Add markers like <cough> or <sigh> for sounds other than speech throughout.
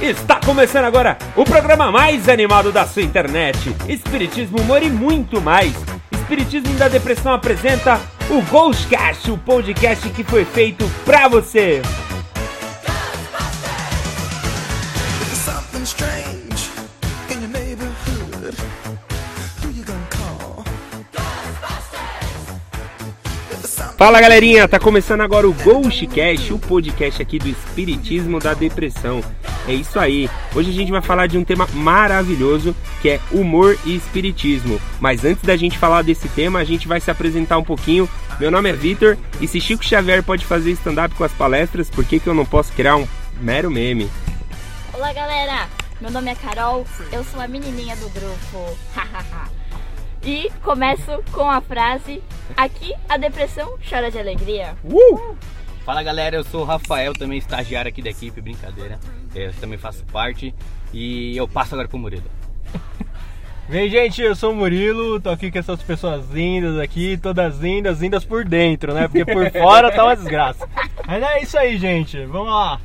Está começando agora o programa mais animado da sua internet. Espiritismo, humor e muito mais. Espiritismo da Depressão apresenta o Ghostcast, o podcast que foi feito pra você. Fala galerinha, tá começando agora o Ghostcast, o podcast aqui do Espiritismo da Depressão. É isso aí. Hoje a gente vai falar de um tema maravilhoso que é humor e espiritismo. Mas antes da gente falar desse tema, a gente vai se apresentar um pouquinho. Meu nome é Vitor e se Chico Xavier pode fazer stand-up com as palestras, por que, que eu não posso criar um mero meme? Olá galera, meu nome é Carol, eu sou a menininha do grupo. <laughs> e começo com a frase: Aqui a depressão chora de alegria. Uh! Fala galera, eu sou o Rafael, também estagiário aqui da equipe, brincadeira. Eu também faço parte e eu passo agora pro Murilo. <laughs> Vem gente, eu sou o Murilo, tô aqui com essas pessoas lindas aqui, todas lindas, lindas por dentro, né? Porque por <laughs> fora tá uma desgraça. Mas é isso aí, gente, vamos lá.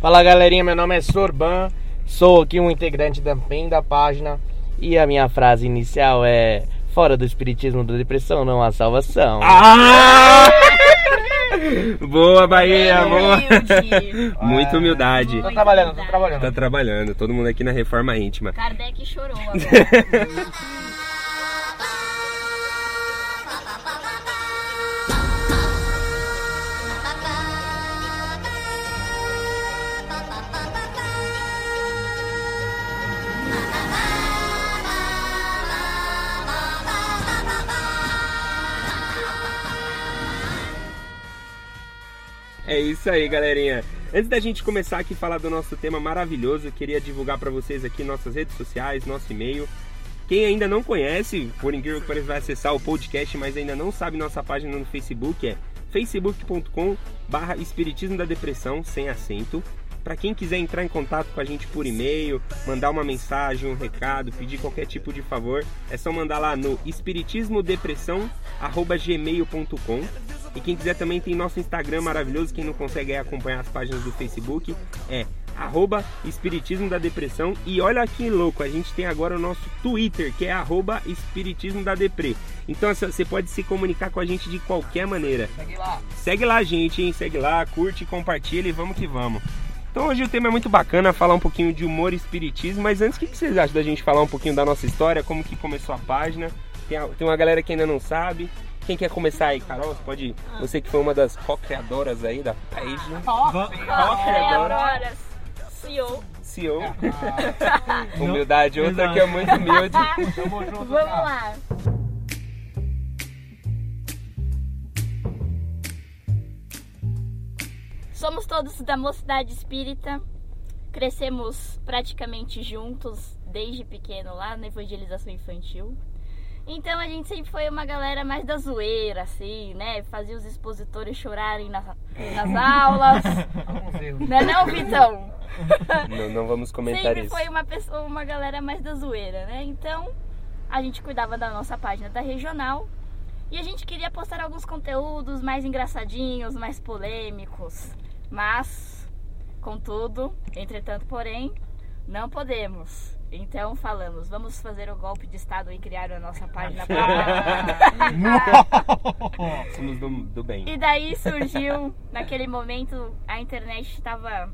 Fala galerinha, meu nome é Sorban, sou aqui um integrante da PEN da página e a minha frase inicial é Fora do espiritismo da depressão não há salvação. Ah! Boa, Bahia, boa. <laughs> Humilde. <laughs> Muita humildade. Tô trabalhando, tô trabalhando. Tá trabalhando, todo mundo aqui na reforma íntima. Kardec chorou <laughs> agora. É isso aí, galerinha. Antes da gente começar aqui a falar do nosso tema maravilhoso, eu queria divulgar para vocês aqui nossas redes sociais, nosso e-mail. Quem ainda não conhece, por incrível que pareça, vai acessar o podcast, mas ainda não sabe nossa página no Facebook, é facebook.com barra Espiritismo da Depressão, sem acento. Para quem quiser entrar em contato com a gente por e-mail, mandar uma mensagem, um recado, pedir qualquer tipo de favor, é só mandar lá no espiritismodepressão@gmail.com. E quem quiser também tem nosso Instagram maravilhoso, quem não consegue acompanhar as páginas do Facebook, é arroba Espiritismo da Depressão. E olha que louco, a gente tem agora o nosso Twitter, que é arroba Espiritismo da Depre. Então você pode se comunicar com a gente de qualquer maneira. Segue lá. Segue lá, gente, hein? Segue lá, curte, compartilha e vamos que vamos. Então hoje o tema é muito bacana, falar um pouquinho de humor e espiritismo, mas antes, o que vocês acham da gente falar um pouquinho da nossa história, como que começou a página? Tem, a- tem uma galera que ainda não sabe. Quem quer começar aí, Carol? Você pode. Você que foi uma das co-criadoras aí da página. Co-criadora. Auroras, CEO. CEO. <laughs> Humildade, outra que é muito humilde. Vamos lá. Somos todos da mocidade espírita. Crescemos praticamente juntos desde pequeno lá na evangelização infantil. Então a gente sempre foi uma galera mais da zoeira, assim, né? Fazia os expositores chorarem nas, nas <laughs> aulas. Alguns erros. Não é não, Vitão? Não, não vamos comentar Sempre isso. foi uma pessoa, uma galera mais da zoeira, né? Então, a gente cuidava da nossa página da regional e a gente queria postar alguns conteúdos mais engraçadinhos, mais polêmicos. Mas, contudo, entretanto, porém, não podemos. Então falamos, vamos fazer o golpe de estado e criar a nossa página. Somos do, do bem. E daí surgiu, naquele momento, a internet estava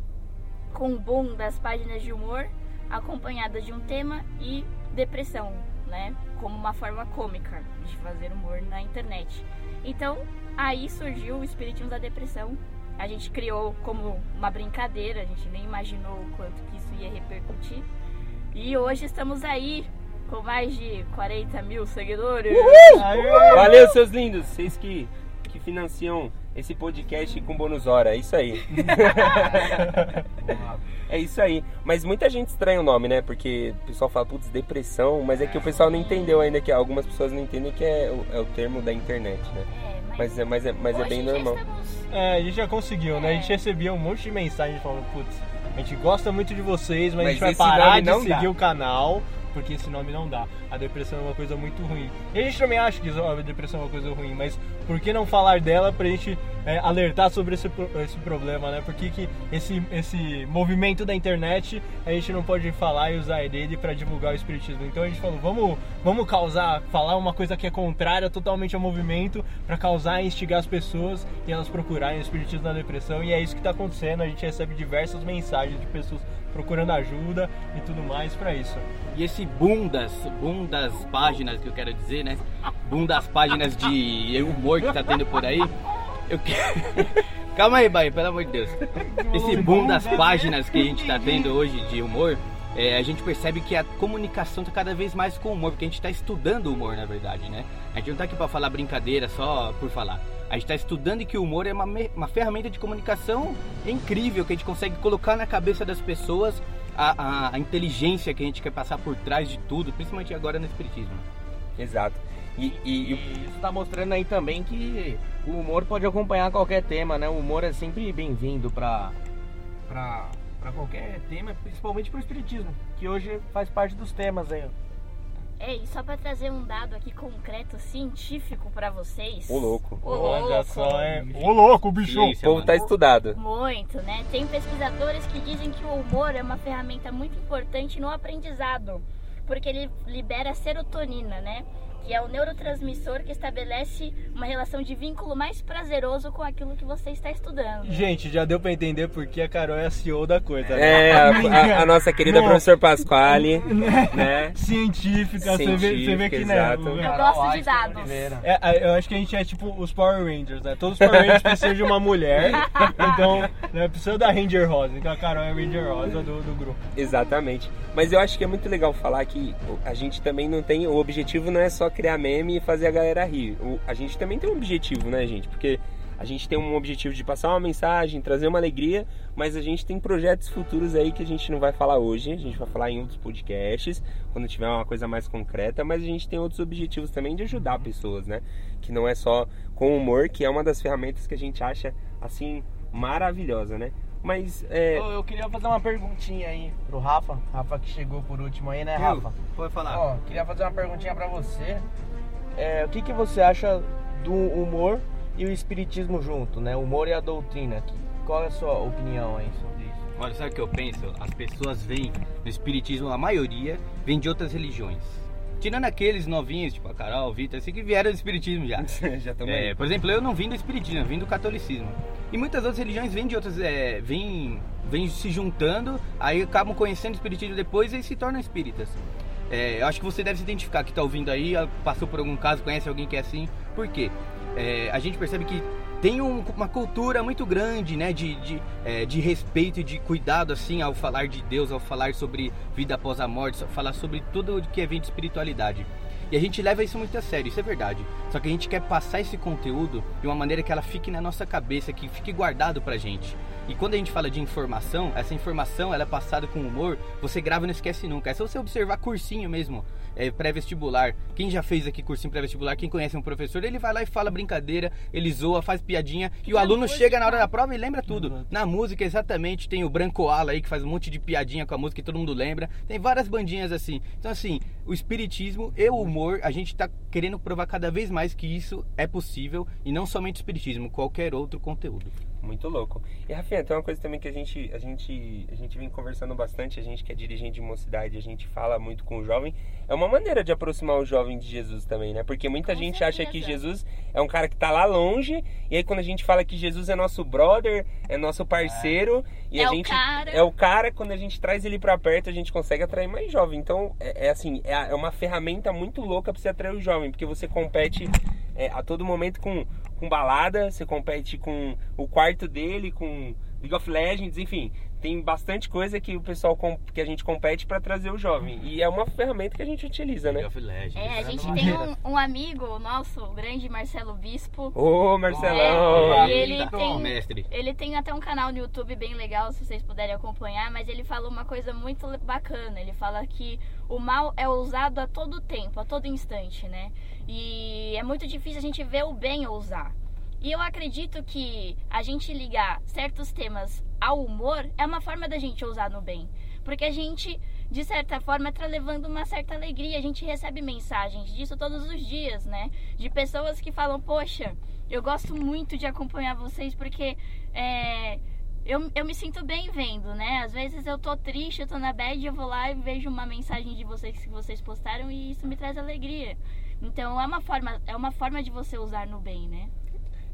com o boom das páginas de humor, acompanhadas de um tema e depressão, né? Como uma forma cômica de fazer humor na internet. Então, aí surgiu o Espiritismo da Depressão. A gente criou como uma brincadeira, a gente nem imaginou o quanto que isso ia repercutir. E hoje estamos aí com mais de 40 mil seguidores. Valeu, seus lindos. Vocês que, que financiam esse podcast com bônus hora. É isso aí. <laughs> é isso aí. Mas muita gente estranha o nome, né? Porque o pessoal fala, putz, depressão. Mas é que o pessoal não entendeu ainda, que algumas pessoas não entendem que é o, é o termo da internet, né? É, Mas é, mas é, mas é bem normal. estamos É, a gente já conseguiu, né? A gente recebia um monte de mensagem falando, putz, a gente gosta muito de vocês, mas, Mas a gente vai parar de não seguir dá." o canal porque esse nome não dá. A depressão é uma coisa muito ruim. E a gente também acha que a depressão é uma coisa ruim, mas por que não falar dela pra gente é, alertar sobre esse, esse problema, né? Por que, que esse, esse movimento da internet a gente não pode falar e usar dele pra divulgar o espiritismo? Então a gente falou, vamos, vamos causar, falar uma coisa que é contrária totalmente ao movimento pra causar e instigar as pessoas e elas procurarem o espiritismo na depressão e é isso que tá acontecendo. A gente recebe diversas mensagens de pessoas procurando ajuda e tudo mais pra isso. E esse boom das, páginas que eu quero dizer, né? Boom das páginas de humor que tá tendo por aí. Eu. <laughs> Calma aí, Bahia, pelo amor de Deus. Esse boom das páginas que a gente tá tendo hoje de humor, é, a gente percebe que a comunicação tá cada vez mais com humor, porque a gente tá estudando o humor, na verdade, né? A gente não tá aqui pra falar brincadeira só por falar. A gente tá estudando que o humor é uma, uma ferramenta de comunicação incrível, que a gente consegue colocar na cabeça das pessoas a, a- a inteligência que a gente quer passar por trás de tudo, principalmente agora no Espiritismo. Exato. E, e- e- isso tá mostrando aí também que o humor pode acompanhar qualquer tema, né? O humor é sempre bem-vindo pra, pra, pra qualquer tema, principalmente pro espiritismo, que hoje faz parte dos temas aí. É, e só pra trazer um dado aqui concreto, científico pra vocês. Ô, louco. Ô, Olha louco. só, é. Ô louco, bicho! o povo tá estudado. Muito, né? Tem pesquisadores que dizem que o humor é uma ferramenta muito importante no aprendizado, porque ele libera serotonina, né? Que é o neurotransmissor que estabelece uma relação de vínculo mais prazeroso com aquilo que você está estudando. Gente, já deu pra entender porque a Carol é a CEO da coisa. né? É, a, a- a nossa querida Bom. professor Pasquale, <laughs> né? Científica, você vê, você vê Científica, que né, Eu gosto de dados. É, a- eu acho que a gente é tipo os Power Rangers, né? Todos os Power Rangers precisam de uma mulher, <laughs> então né, precisa da Ranger Rosa. Então a Carol é a Ranger Rosa do, do grupo. Exatamente. Mas eu acho que é muito legal falar que a gente também não tem. O objetivo não é só criar meme e fazer a galera rir. O- a gente também tem um objetivo, né, gente? Porque a gente tem um objetivo de passar uma mensagem, trazer uma alegria, mas a gente tem projetos futuros aí que a gente não vai falar hoje. A gente vai falar em outros podcasts, quando tiver uma coisa mais concreta, mas a gente tem outros objetivos também de ajudar pessoas, né? Que não é só com humor, que é uma das ferramentas que a gente acha, assim, maravilhosa, né? Mas é, Eu, eu queria fazer uma perguntinha aí pro Rafa. Rafa que chegou por último aí, né, Rafa? Pode falar. Ó, queria fazer uma perguntinha pra você. É, o que, que você acha do humor e o espiritismo junto, né? O humor e a doutrina. Que- Qual é a sua opinião aí sobre isso? Olha, sabe o que eu penso? As pessoas vêm no Espiritismo, a maioria vem de outras religiões. Tirando aqueles novinhos, tipo a Carol, o Vitor, assim, que vieram do Espiritismo já. <laughs> já estamos É, por exemplo, eu não vim do Espiritismo, eu vim do Catolicismo. E muitas outras religiões vêm de outras. É, vêm, vêm se juntando, aí acabam conhecendo o Espiritismo depois e se tornam espíritas. É, eu acho que você deve se identificar que está ouvindo aí, passou por algum caso, conhece alguém que é assim. Por quê? É, a gente percebe que tem um- uma cultura muito grande, né, de, de, é, de respeito e de cuidado, assim, ao falar de Deus, ao falar sobre vida após a morte, falar sobre tudo que é vida de espiritualidade. E a gente leva isso muito a sério, isso é verdade. Só que a gente quer passar esse conteúdo de uma maneira que ela fique na nossa cabeça, que fique guardado pra gente. E quando a gente fala de informação, essa informação ela é passada com humor, você grava e não esquece nunca. É só você observar cursinho mesmo, é, pré-vestibular. Quem já fez aqui cursinho pré-vestibular, quem conhece um professor, ele vai lá e fala brincadeira, ele zoa, faz piadinha, e o aluno chega na hora da prova e lembra tudo. Exato. Na música, exatamente, tem o Branco Ala aí que faz um monte de piadinha com a música que todo mundo lembra. Tem várias bandinhas assim. Então, assim, o espiritismo e o humor, a gente tá querendo provar cada vez mais que isso é possível e não somente o espiritismo, qualquer outro conteúdo. Muito louco. E Rafinha, tem uma coisa também que a gente, a gente, a gente vem conversando bastante, a gente que é dirigente de mocidade, a gente fala muito com o jovem. É uma maneira de aproximar o jovem de Jesus também, né? Porque muita Com gente acha certeza. que Jesus é um cara que tá lá longe, e aí quando a gente fala que Jesus é nosso brother, é nosso parceiro, e É a o gente cara. é o cara, quando a gente traz ele pra perto, a gente consegue atrair mais jovem. Então, é, é assim, é, é uma ferramenta muito louca pra você atrair o jovem, porque você compete é, a todo momento com, com balada, você compete com o quarto dele, com League of Legends, enfim. Tem bastante coisa que o pessoal que a gente compete pra trazer o jovem. E é uma ferramenta que a gente utiliza, né? É, a gente Não tem um, um amigo nosso, o grande Marcelo Bispo. Ô, Marcelão! É, ele tem- mestre. Ele tem até um canal no YouTube bem legal, se vocês puderem acompanhar, mas ele fala uma coisa muito bacana. Ele fala que o mal é usado a todo tempo, a todo instante, né? E é muito difícil a gente ver o bem usar. E eu acredito que a gente ligar certos temas ao humor é uma forma da gente usar no bem. Porque a gente de certa forma tá levando uma certa alegria. A gente recebe mensagens disso todos os dias, né? De pessoas que falam, poxa, eu gosto muito de acompanhar vocês porque é, eu, eu me sinto bem vendo, né? Às vezes eu tô triste, eu tô na bad, eu vou lá e vejo uma mensagem de vocês que vocês postaram e isso me traz alegria. Então é uma forma, é uma forma de você usar no bem, né?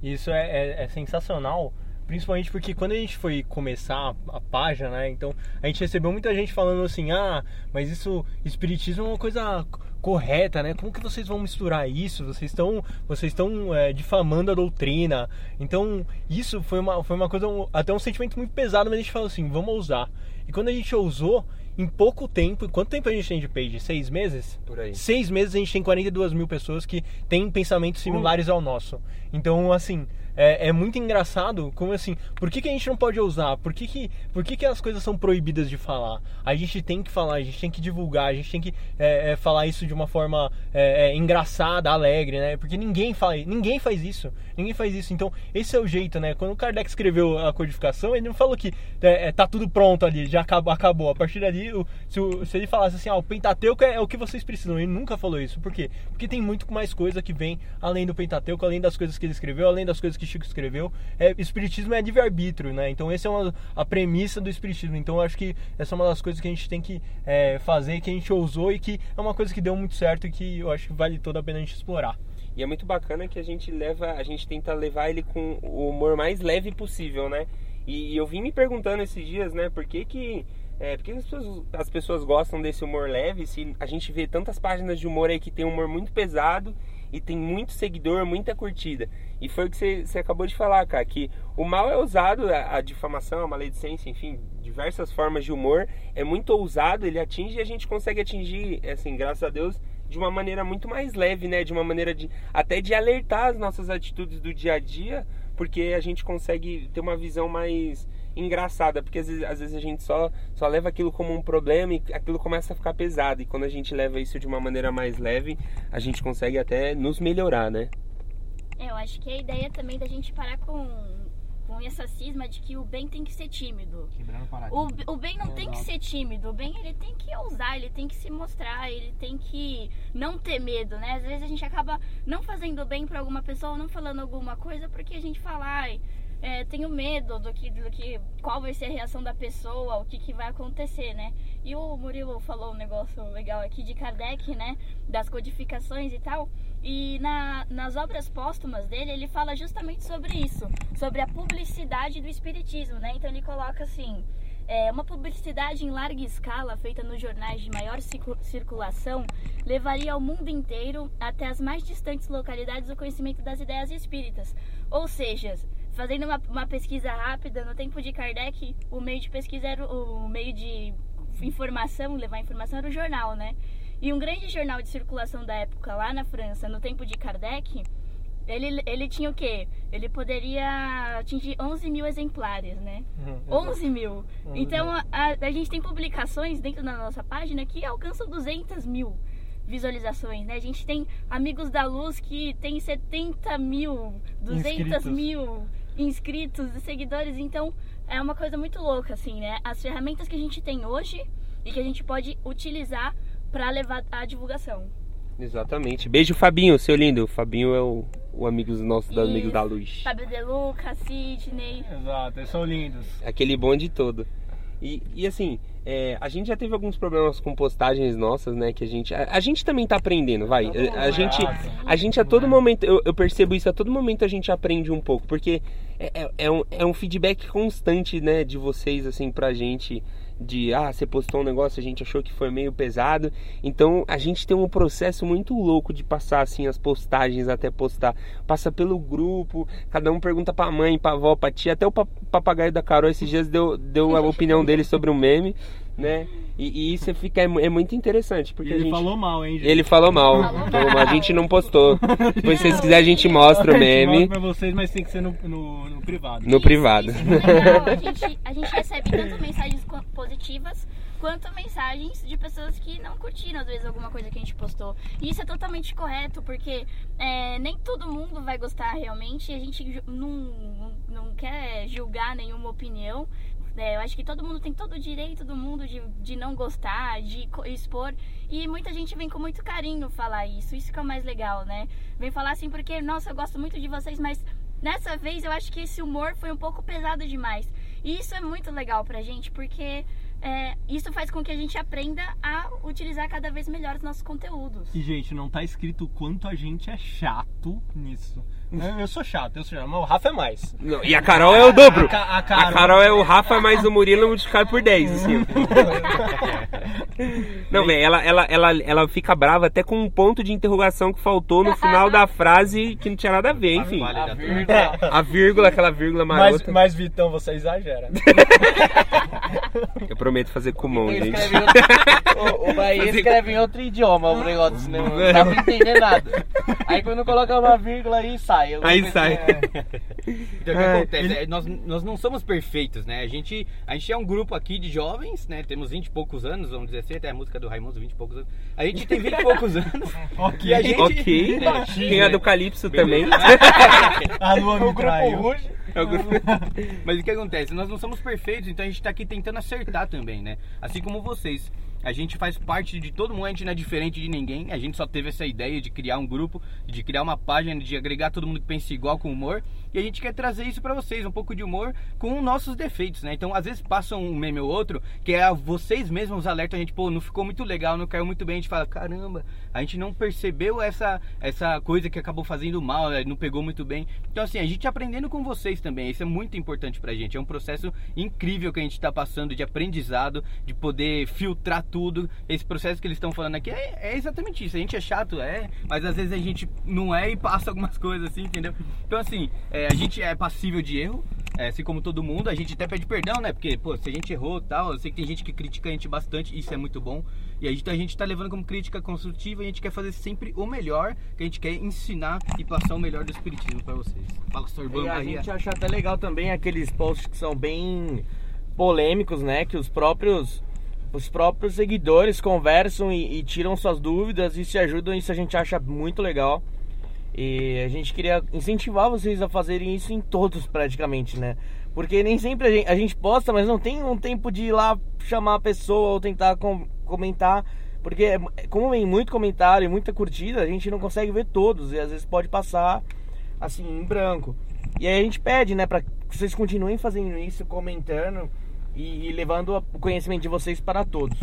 Isso é, é- é sensacional, principalmente porque quando a gente foi começar a, a página, né? Então a gente recebeu muita gente falando assim: ah, mas isso, espiritismo é uma coisa correta, né? Como que vocês vão misturar isso? Vocês estão vocês estão é, difamando a doutrina. Então isso foi uma, foi uma coisa, até um sentimento muito pesado, mas a gente falou assim: vamos ousar. E quando a gente ousou, em pouco tempo, quanto tempo a gente tem de page? Seis meses? Por aí. seis meses a gente tem 42 mil pessoas que têm pensamentos similares ao nosso. Então, assim, é, é muito engraçado como assim, por que, que a gente não pode ousar? Por que, que, por que, que as coisas são proibidas de falar? A gente tem que falar, a gente tem que divulgar, a gente tem que é, é, falar isso de uma forma é, é, engraçada, alegre, né? Porque ninguém faz, ninguém faz isso. Ninguém faz isso. Então, esse é o jeito, né? Quando o Kardec escreveu a codificação, ele não falou que é, tá tudo pronto ali, já acabou. acabou. A partir dali, o- se, o- se ele falasse assim, ah, o Pentateuco é o que vocês precisam, ele nunca falou isso. Por quê? Porque tem muito mais coisa que vem além do Pentateuco, além das coisas que ele escreveu, além das coisas que Chico escreveu. É, espiritismo é livre-arbítrio, né? Então, essa é uma, a premissa do Espiritismo. Então, acho que essa é uma das coisas que a gente tem que é, fazer, que a gente ousou e que é uma coisa que deu muito certo e que eu acho que vale toda a pena a gente explorar. E é muito bacana que a gente leva, a gente tenta levar ele com o humor mais leve possível, né? E, e eu vim me perguntando esses dias, né, por que que é, por que as pessoas, as pessoas gostam desse humor leve se a gente vê tantas páginas de humor aí que tem um humor muito pesado e tem muito seguidor, muita curtida. E foi o que você, acabou de falar, cara, que o mal é usado, a, a difamação, a maledicência, enfim, diversas formas de humor, é muito ousado, ele atinge e a gente consegue atingir, assim, graças a Deus, de uma maneira muito mais leve, né? De uma maneira de até de alertar as nossas atitudes do dia a dia, porque a gente consegue ter uma visão mais engraçada, porque às vezes, às vezes a gente só, só leva aquilo como um problema e aquilo começa a ficar pesado. E quando a gente leva isso de uma maneira mais leve, a gente consegue até nos melhorar, né? É, Eu acho que a ideia também da gente parar com, com essa cisma de que o bem tem que ser tímido. Quebrando o O, bem não tem que ser tímido, o bem ele tem que ousar, ele tem que se mostrar, ele tem que não ter medo, né? Às vezes a gente acaba não fazendo bem pra alguma pessoa, não falando alguma coisa porque a gente fala, ai, é, tenho medo do que, do que, qual vai ser a reação da pessoa, o que, que vai acontecer, né? E o Murilo falou um negócio legal aqui de Kardec, né? Das codificações e tal. E na, nas obras póstumas dele, ele fala justamente sobre isso, sobre a publicidade do espiritismo, né? Então ele coloca assim, é, uma publicidade em larga escala, feita nos jornais de maior circu- circulação, levaria ao mundo inteiro, até as mais distantes localidades, o conhecimento das ideias espíritas. Ou seja, fazendo uma, uma pesquisa rápida, no tempo de Kardec, o meio de pesquisa era o, o meio de informação, levar informação era o jornal, né? E um grande jornal de circulação da época lá na França, no tempo de Kardec, ele, ele tinha o quê? Ele poderia atingir 11 mil exemplares, né? 11 mil. Então a, a- a gente tem publicações dentro da nossa página que alcançam 200 mil visualizações, né? A gente tem Amigos da Luz que tem 70 mil, 200 Inscritos. mil inscritos e seguidores. Então é uma coisa muito louca, assim, né? As ferramentas que a gente tem hoje e que a gente pode utilizar para levar a divulgação. Exatamente. Beijo, Fabinho, seu lindo. O Fabinho é o, o amigo nosso, do Amigos da Luz. Fábio De Luca, Sidney. Exato, eles são lindos. Aquele bonde todo. E, e assim, é, a gente já teve alguns problemas com postagens nossas, né? Que a gente. A, a gente também tá aprendendo, vai. A, a gente. A gente a todo momento, eu, eu percebo isso, a todo momento a gente aprende um pouco, porque é, é, é um, é um feedback constante, né, de vocês, assim, pra gente, de, ah, você postou um negócio, a gente achou que foi meio pesado, então a gente tem um processo muito louco de passar, assim, as postagens até postar, passa pelo grupo, cada um pergunta pra mãe, pra avó, pra tia, até o pa- papagaio da Carol esses dias deu, deu a opinião dele sobre o meme, né, e, e isso fica, é, é muito interessante, porque a ele gente... falou mal, hein, gente? Ele falou mal. Falou mal. A gente não postou. <laughs> Depois, se vocês quiserem, a gente mostra o Eu meme mostro pra vocês, mas tem que ser no, no, no privado. no privado. Isso, isso legal. A <laughs> gente, a gente recebe tanto mensagens positivas quanto mensagens de pessoas que não curtiram, às vezes, alguma coisa que a gente postou. E isso é totalmente correto, porque é, nem todo mundo vai gostar realmente. A gente não, não quer julgar nenhuma opinião. Né? Eu acho que todo mundo tem todo o direito do mundo de, de não gostar, de expor. E muita gente vem com muito carinho falar isso. Isso que é o mais legal, né? Vem falar assim porque, nossa, eu gosto muito de vocês, mas Nessa vez eu acho que esse humor foi um pouco pesado demais. E isso é muito legal pra gente, porque é, isso faz com que a gente aprenda a utilizar cada vez melhor os nossos conteúdos. E, gente, não tá escrito o quanto a gente é chato nisso. Eu, eu sou chato, eu sou chato, mas o Rafa é mais. Não, e a Carol é o dobro. A a A Carol- Carol é o <laughs> Rafa mais o Murilo multiplicado por 10, assim. <laughs> Não, velho, ela, ela, ela, ela fica brava até com um ponto de interrogação que faltou no final da frase que não tinha nada a ver, enfim. A vírgula. A vírgula, aquela vírgula Mas, marota. mas, Vitão, você exagera. <laughs> Prometo fazer com mão, Ele gente. outro, <laughs> o, o Bahia escreve em outro idioma o negócio do cinema. Não dá pra entender nada. Aí quando coloca uma vírgula aí sai. Aí sai. é, Então o que Ah, acontece? É, nós, nós não somos perfeitos, né? A gente, a gente é um grupo aqui de jovens, né? Temos 20 e poucos anos, vamos dizer assim, até a música do Raimundo, 20 e poucos anos. A gente tem 20 e poucos anos. <laughs> Ok. E a gente. Ok. Baixinho, Tem a né? do Calypso também. <laughs> A lua me o grupo traiu. É <laughs> Mas o que acontece? Nós não somos perfeitos, então a gente tá aqui tentando acertar também, né? Assim como vocês. A gente faz parte de todo mundo, a gente não é diferente de ninguém. A gente só teve essa ideia de criar um grupo, de criar uma página, de agregar todo mundo que pensa igual com humor. E a gente quer trazer isso pra vocês, um pouco de humor com nossos defeitos, né? Então, às vezes passa um meme ou outro que é vocês mesmos alertam a gente, pô, não ficou muito legal, não caiu muito bem. A gente fala, caramba, a gente não percebeu essa, essa coisa que acabou fazendo mal, né? não pegou muito bem. Então, assim, a gente aprendendo com vocês também. Isso é muito importante pra gente. É um processo incrível que a gente tá passando de aprendizado, de poder filtrar tudo. Esse processo que eles estão falando aqui é, é exatamente isso. A gente é chato, é, mas às vezes a gente não é e passa algumas <laughs> coisas assim, entendeu? Então, assim, é, a gente é passível de erro. é, assim como todo mundo, a gente até pede perdão, né? Porque, pô, se a gente errou e tal, eu sei que tem gente que critica a gente bastante, isso é muito bom. E a gente, a gente tá levando como crítica construtiva, a gente quer fazer sempre o melhor, que a gente quer ensinar e passar o melhor do espiritismo pra vocês. Fala, Sorbão E a gente acha até legal também aqueles posts que são bem polêmicos, né? Que os próprios os próprios seguidores conversam e, e tiram suas dúvidas e se ajudam. Isso a gente acha muito legal. E a gente queria incentivar vocês a fazerem isso em todos praticamente, né? Porque nem sempre a gente, a gente posta, mas não tem um tempo de ir lá chamar a pessoa ou tentar com- comentar. Porque é- como vem muito comentário e muita curtida, a gente não consegue ver todos e às vezes pode passar assim em branco. E aí a gente pede, né, para que vocês continuem fazendo isso, comentando e, e levando o conhecimento de vocês para todos.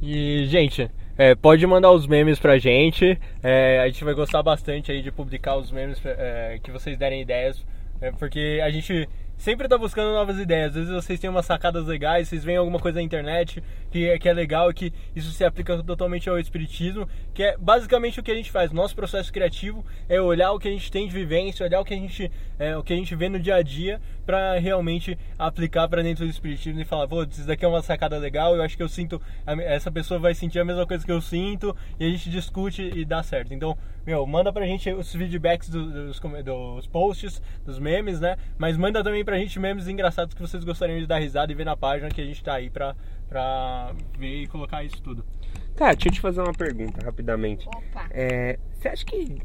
E, gente, é, pode mandar os memes pra gente. É, a gente vai gostar bastante aí de publicar os memes é, que vocês derem ideias. é, porque a gente sempre tá buscando novas ideias. Às vezes vocês têm umas sacadas legais, vocês veem alguma coisa na internet que, é- que é legal e que isso se aplica totalmente ao espiritismo, que é basicamente o que a gente faz. Nosso processo criativo é olhar o que a gente tem de vivência, olhar o que a gente, é, o que a gente vê no dia a dia para realmente aplicar para dentro do espiritismo e falar, pô, isso daqui é uma sacada legal, eu acho que eu sinto, essa pessoa vai sentir a mesma coisa que eu sinto e a gente discute e dá certo. Então, meu, manda pra gente os feedbacks do- dos, dos posts, dos memes, né? Mas manda também pra gente memes engraçados que vocês gostariam de dar risada e ver na página que a gente tá aí pra, pra ver e colocar isso tudo. Cara, deixa eu te fazer uma pergunta rapidamente. Opa! É, você acha que.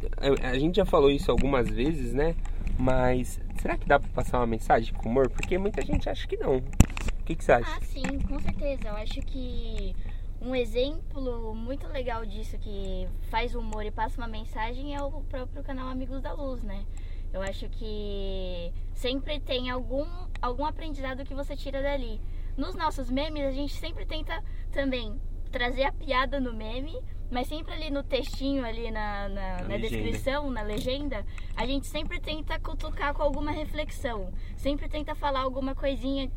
A gente já falou isso algumas vezes, né? Mas será que dá pra passar uma mensagem com humor? Porque muita gente acha que não. O que, que você acha? Ah, sim, com certeza. Eu acho que um exemplo muito legal disso que faz humor e passa uma mensagem é o próprio canal Amigos da Luz, né? Eu acho que sempre tem algum, algum aprendizado que você tira dali. Nos nossos memes, a gente sempre tenta também trazer a piada no meme, mas sempre ali no textinho, ali na, na, Na na descrição, na legenda, a gente sempre tenta cutucar com alguma reflexão. Sempre tenta falar alguma coisinha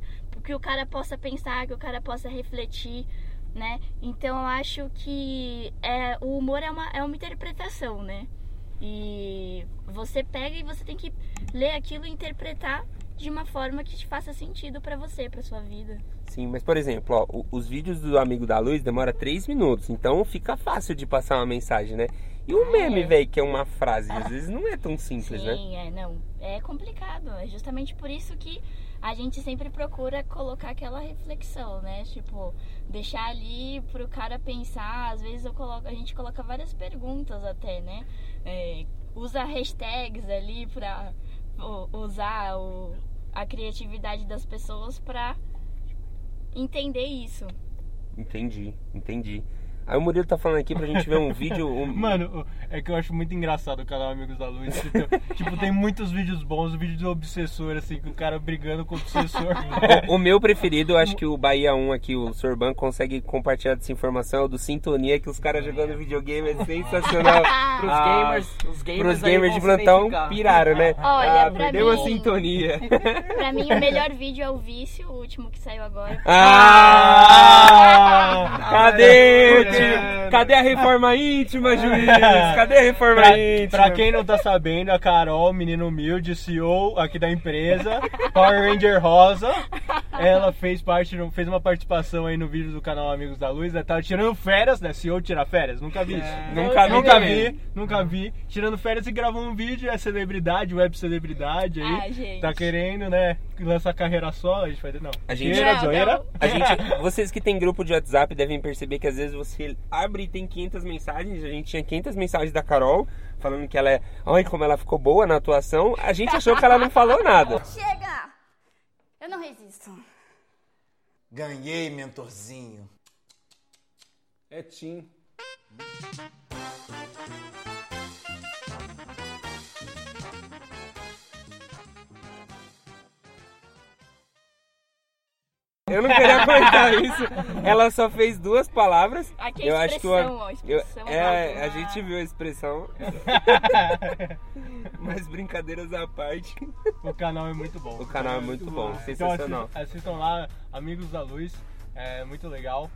que o cara possa pensar, que o cara possa refletir, né? Então eu acho que é, o humor é uma, é uma interpretação, né? E você pega e você tem que ler aquilo e interpretar de uma forma que te faça sentido pra você, pra sua vida. Sim, mas por exemplo, ó, os vídeos do Amigo da Luz demora 3 minutos, então fica fácil de passar uma mensagem, né? E o Ah, meme, é. velho, que é uma frase, às vezes não é tão simples, né? Sim, é, não. É complicado. É justamente por isso que a gente sempre procura colocar aquela reflexão, né? Tipo, deixar ali pro cara pensar. Às vezes eu coloco, a gente coloca várias perguntas até, né? É, usa hashtags ali pra usar o- a criatividade das pessoas pra entender isso. Entendi, entendi. Aí o Murilo tá falando aqui pra gente ver um vídeo. um- <laughs> Mano, é que eu acho muito engraçado o canal Amigos da Luz. Então, tipo, tem muitos vídeos bons, vídeo do obsessor, assim, com o cara brigando com o obsessor. <laughs> O meu preferido, eu acho que o Bahia 1 aqui, o Sorban, consegue compartilhar dessa informação, é o do Sintonia, que os caras jogando videogame é sensacional. <laughs> Pros Ah, gamers, os gamers, Pros gamers de plantão piraram, né? Olha, ah, pra perdeu a mim- sintonia. Pra mim, o melhor vídeo é o Vício, o último que saiu agora. Ah! Cadê? Vendo? Cadê a reforma íntima, juiz? Cadê a reforma Pra, íntima? pra quem não tá sabendo, a Carol, menina humilde, CEO aqui da empresa, Power Ranger Rosa, ela fez parte, fez uma participação aí no vídeo do canal Amigos da Luz, ela tava tirando férias, né? CEO tira férias, nunca vi isso. Nunca vi Nunca também. vi, nunca vi. Tirando férias e gravou um vídeo, é celebridade, web celebridade aí. Ah, gente. Tá querendo, né? Lançar carreira só, a gente vai ter. Não. A gente- Zoeira, Não, zoeira. não. A gente, vocês que tem grupo de WhatsApp devem perceber que às vezes você abre e tem 500 mensagens. A gente tinha 500 mensagens da Carol falando que ela é. Ai, como ela ficou boa na atuação. A gente achou que ela não falou nada. <laughs> Chega! Eu não resisto. Ganhei, mentorzinho. É Tim. Eu não queria comentar isso. Ela só fez duas palavras. Aqui é eu acho que ó, expressão eu- é, brava. a gente viu a expressão. <laughs> Mas brincadeiras à parte. O canal é muito bom. O canal é muito bom, Então sensacional. assistam, assistam lá, Amigos da Luz, é muito legal.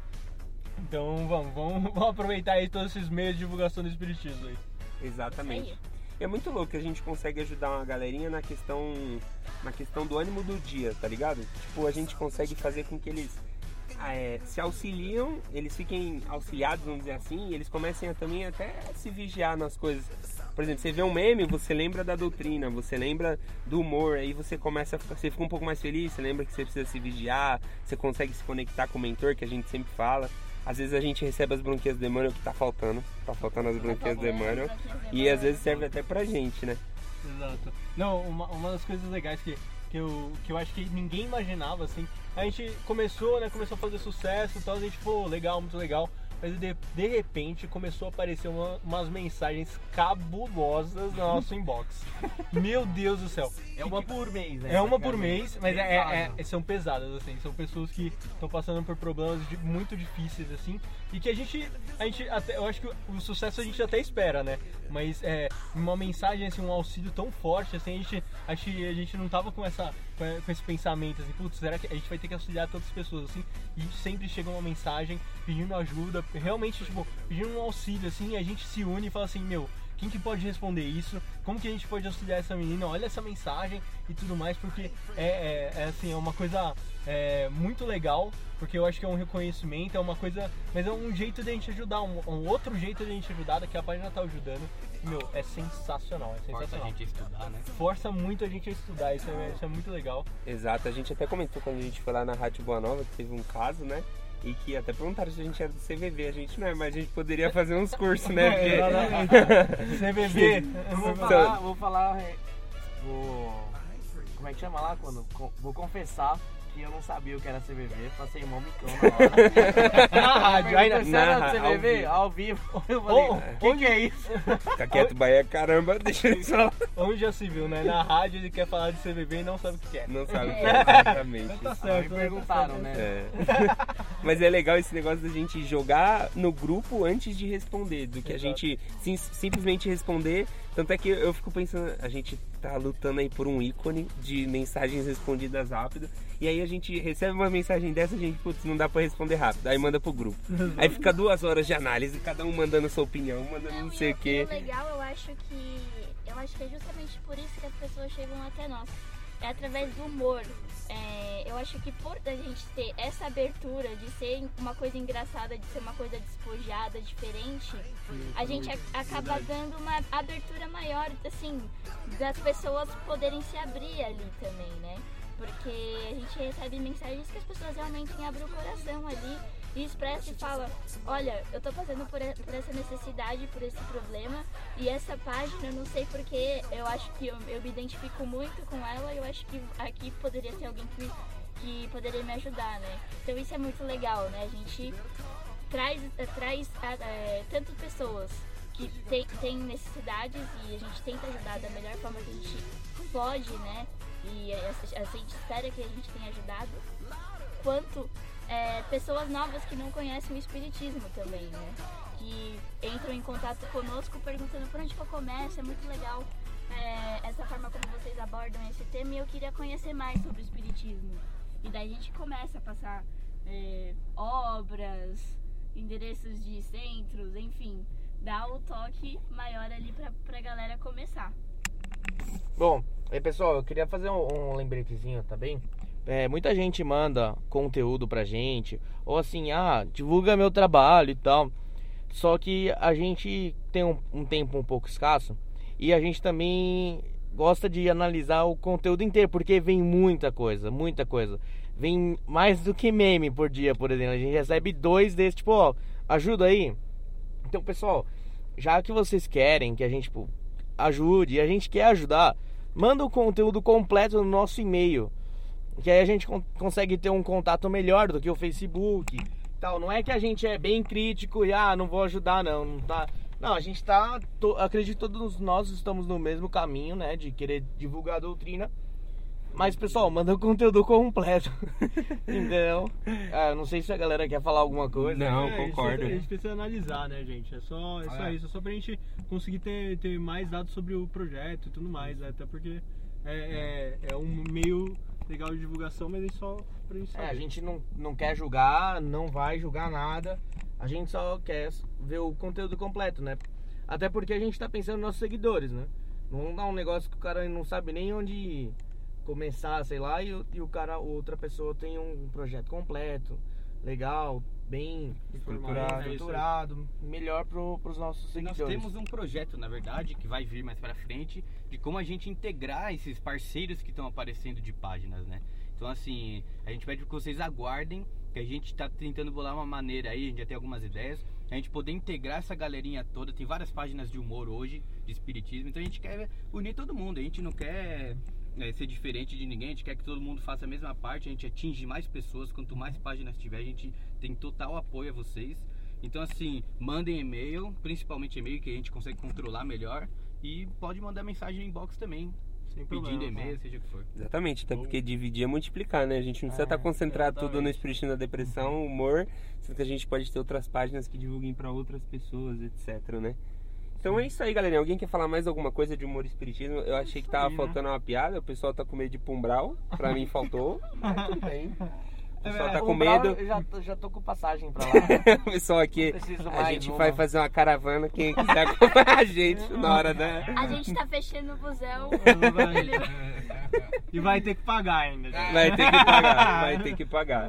Então vamos, vamos, <laughs> vamos aproveitar aí todos esses meios de divulgação do Espiritismo aí. Exatamente. E é muito louco que a gente consegue ajudar uma galerinha na questão na questão do ânimo do dia, tá ligado? Tipo, a gente consegue fazer com que eles ah, é, se auxiliam, eles fiquem auxiliados, vamos dizer assim, e eles comecem a também até se vigiar nas coisas. Por exemplo, você vê um meme, você lembra da doutrina, você lembra do humor, aí você começa a ficar, você fica um pouco mais feliz, você lembra que você precisa se vigiar, você consegue se conectar com o mentor, que a gente sempre fala. Às vezes a gente recebe as bronquias do o que tá faltando, tá faltando as bronquias do demônio, e às vezes serve até pra gente, né? Exato. Não, uma, uma das coisas legais que, que, eu, que eu acho que ninguém imaginava, assim, a gente começou, né, começou a fazer sucesso e tal, a gente, pô, legal, muito legal. Mas de, de repente começou a aparecer uma- umas mensagens cabulosas no nosso inbox. <laughs> Meu Deus do céu. É uma por mês, né? É uma por mês, mas é, é- é- são pesadas, assim. São pessoas que estão passando por problemas de- muito difíceis, assim. E que a gente, a gente até, eu acho que o sucesso a gente até espera, né? Mas é uma mensagem, assim, um auxílio tão forte, assim, a gente, acho que a gente não tava com, essa, com esse pensamento, assim, putz, será que a gente vai ter que auxiliar todas as pessoas, assim? E sempre chega uma mensagem pedindo ajuda, realmente, tipo, pedindo um auxílio, assim, e a gente se une e fala assim, meu, quem que pode responder isso? Como que a gente pode auxiliar essa menina? Olha essa mensagem e tudo mais, porque é, é- é, assim, é uma coisa é, muito legal, porque eu acho que é um reconhecimento, é uma coisa, mas é um jeito de a gente ajudar, um, um outro jeito de a gente ajudar, que a página tá ajudando. Meu, é sensacional, é Força a sensacional. gente a estudar, né? Força muito a gente a estudar, isso é, isso é muito legal. Exato, a gente até comentou quando a gente foi lá na Rádio Boa Nova que teve um caso, né? E que até perguntaram se a gente era do CVV. A gente não é, mas a gente poderia fazer uns cursos, né? <laughs> Porque- CVV, <laughs> Eu vou falar, vou falar. é, Vou. Como é que chama lá? Quando. Vou confessar que eu não sabia o que era CVV, passei mó micão na hora. <laughs> na rádio, aí na, era ao vivo. Ao vivo. <laughs> Eu falei, Oh, o que, que é isso? Fica quieto, Bahia, caramba, <laughs> deixa ele só. onde já se viu, né? Na rádio ele quer falar de CVV e não sabe o que é. Não sabe o que é exatamente. Tá certo, me né? perguntaram, né? É. Mas é legal esse negócio da gente jogar no grupo antes de responder, do que a Exato. gente sim- simplesmente responder. Tanto é que eu fico pensando, a gente tá lutando aí por um ícone de mensagens respondidas rápido. E aí a gente recebe uma mensagem dessa, a gente, putz, não dá pra responder rápido. Aí manda pro grupo. Aí fica duas horas de análise, cada um mandando sua opinião, mandando não sei e o quê. o legal, eu acho que. Eu acho que é justamente por isso que as pessoas chegam até nós. É através do humor. É, eu acho que por a gente ter essa abertura de ser uma coisa engraçada, de ser uma coisa despojada, diferente, a gente acaba dando uma abertura maior, assim, das pessoas poderem se abrir ali também, né? Porque a gente recebe mensagens que as pessoas realmente abrem o coração ali e expressa e fala, olha, eu tô passando por, essa necessidade, por esse problema, e essa página, eu não sei porque, eu acho que eu, eu me identifico muito com ela, e eu acho que aqui poderia ter alguém que que poderia me ajudar, né? Então isso é muito legal, né? A gente traz, traz eh, tanto pessoas que tem, tem necessidades e a gente tenta ajudar da melhor forma que a gente pode, né? E a, a gente espera que a gente tenha ajudado, quanto é, pessoas novas que não conhecem o Espiritismo também, né? Que entram em contato conosco perguntando por onde que eu começo, é muito legal é, essa forma como vocês abordam esse tema e eu queria conhecer mais sobre o Espiritismo. E daí a gente começa a passar é, obras, endereços de centros, enfim, dá o toque maior ali pra, pra galera começar. Bom, aí pessoal, eu queria fazer um, um lembretezinho também. É, muita gente manda conteúdo pra gente, ou assim, ah, divulga meu trabalho e tal. Só que a gente tem um, um tempo um pouco escasso e a gente também gosta de analisar o conteúdo inteiro, porque vem muita coisa, muita coisa. Vem mais do que meme por dia, por exemplo. A gente recebe dois desses, tipo, ó, ajuda aí. Então, pessoal, já que vocês querem que a gente tipo, ajude e a gente quer ajudar, manda o conteúdo completo no nosso e-mail. Que aí a gente consegue ter um contato melhor do que o Facebook. Tal. Não é que a gente é bem crítico e ah, não vou ajudar não, não tá. Não, a gente tá. To, acredito que todos nós estamos no mesmo caminho, né? De querer divulgar a doutrina. Mas, pessoal, manda o conteúdo completo. <laughs> Entendeu? Ah, não sei se a galera quer falar alguma coisa. Não, É, concordo. A gente, precisa analisar, né, gente? É só, é só Ah, é. isso. É só pra gente conseguir ter, ter mais dados sobre o projeto e tudo mais, né? Até porque é, é, é um meio legal de divulgação, mas é só pra gente saber. É, a gente não, não quer julgar, não vai julgar nada. A gente só quer ver o conteúdo completo, né? Até porque a gente tá pensando nos nossos seguidores, né? Não dá um negócio que o cara não sabe nem onde começar, sei lá, e, o- e o cara, outra pessoa tem um projeto completo, legal, bem Estruturado. estruturado, melhor pro, pros nossos E nós seguidores. temos um projeto, na verdade, que vai vir mais pra frente, de como a gente integrar esses parceiros que estão aparecendo de páginas, né? Então, assim, a gente pede que vocês aguardem, que a gente tá tentando bolar uma maneira aí, a gente já tem algumas ideias, a gente poder integrar essa galerinha toda. Tem várias páginas de humor hoje, de espiritismo, então a gente quer unir todo mundo, a gente não quer é, ser diferente de ninguém, a gente quer que todo mundo faça a mesma parte, a gente atinge mais pessoas, quanto mais páginas tiver, a gente tem total apoio a vocês. Então assim, mandem e-mail, principalmente e-mail que a gente consegue controlar melhor e pode mandar mensagem no inbox também, Sem pedindo e-mail, seja o que for. Exatamente, até porque dividir é multiplicar, né? A gente não precisa estar concentrado tudo no espiritismo da depressão, humor, sendo que a gente pode ter outras páginas que divulguem pra outras pessoas, etc, né? Então é isso aí, galerinha. Alguém quer falar mais alguma coisa de humor e espiritismo? Eu achei que tava aí, né? faltando uma piada, o pessoal tá com medo de pumbral. Pra mim faltou, <laughs> mas tudo bem. O pessoal tá O com Brau, medo. Eu já, tô- já tô com passagem pra lá. <laughs> Pessoal aqui, a gente uma. vai fazer uma caravana. Quem quiser <laughs> acompanhar a gente na hora da. A gente tá fechando o busão. <laughs> E vai ter que pagar ainda. gente. Vai ter que pagar, vai ter que pagar.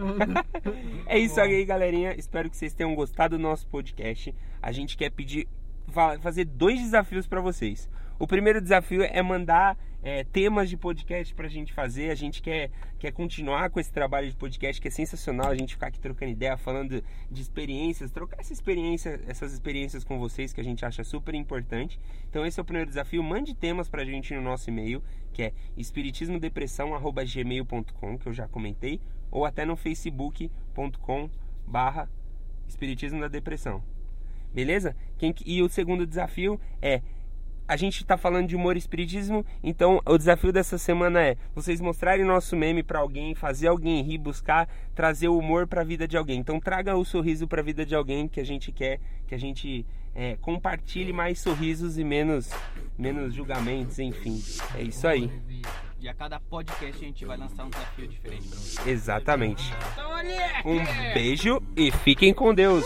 É isso aí, galerinha. Espero que vocês tenham gostado do nosso podcast. A gente quer pedir, fa- fazer dois desafios pra vocês. O primeiro desafio é mandar é, temas de podcast pra gente fazer. A gente quer, quer continuar com esse trabalho de podcast que é sensacional. A gente ficar aqui trocando ideia, falando de experiências, trocar essa experiência, essas experiências com vocês que a gente acha super importante. Então esse é o primeiro desafio. Mande temas pra gente no nosso e-mail, que é espiritismodepressão@gmail.com, que eu já comentei, ou até no facebook.com barra Espiritismo da Depressão. Beleza? Quem, que- e o segundo desafio é a gente tá falando de humor e espiritismo, então o desafio dessa semana é vocês mostrarem nosso meme pra alguém, fazer alguém rir, buscar trazer o humor pra vida de alguém. Então traga o sorriso pra vida de alguém que a gente quer, que a gente é, compartilhe mais sorrisos e menos menos julgamentos, enfim. É isso aí. E a cada podcast a gente vai lançar um desafio diferente pra vocês. Exatamente. Um beijo e fiquem com Deus.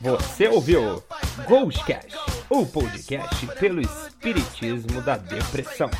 Você ouviu Ghostcast, o podcast pelo espiritismo da depressão.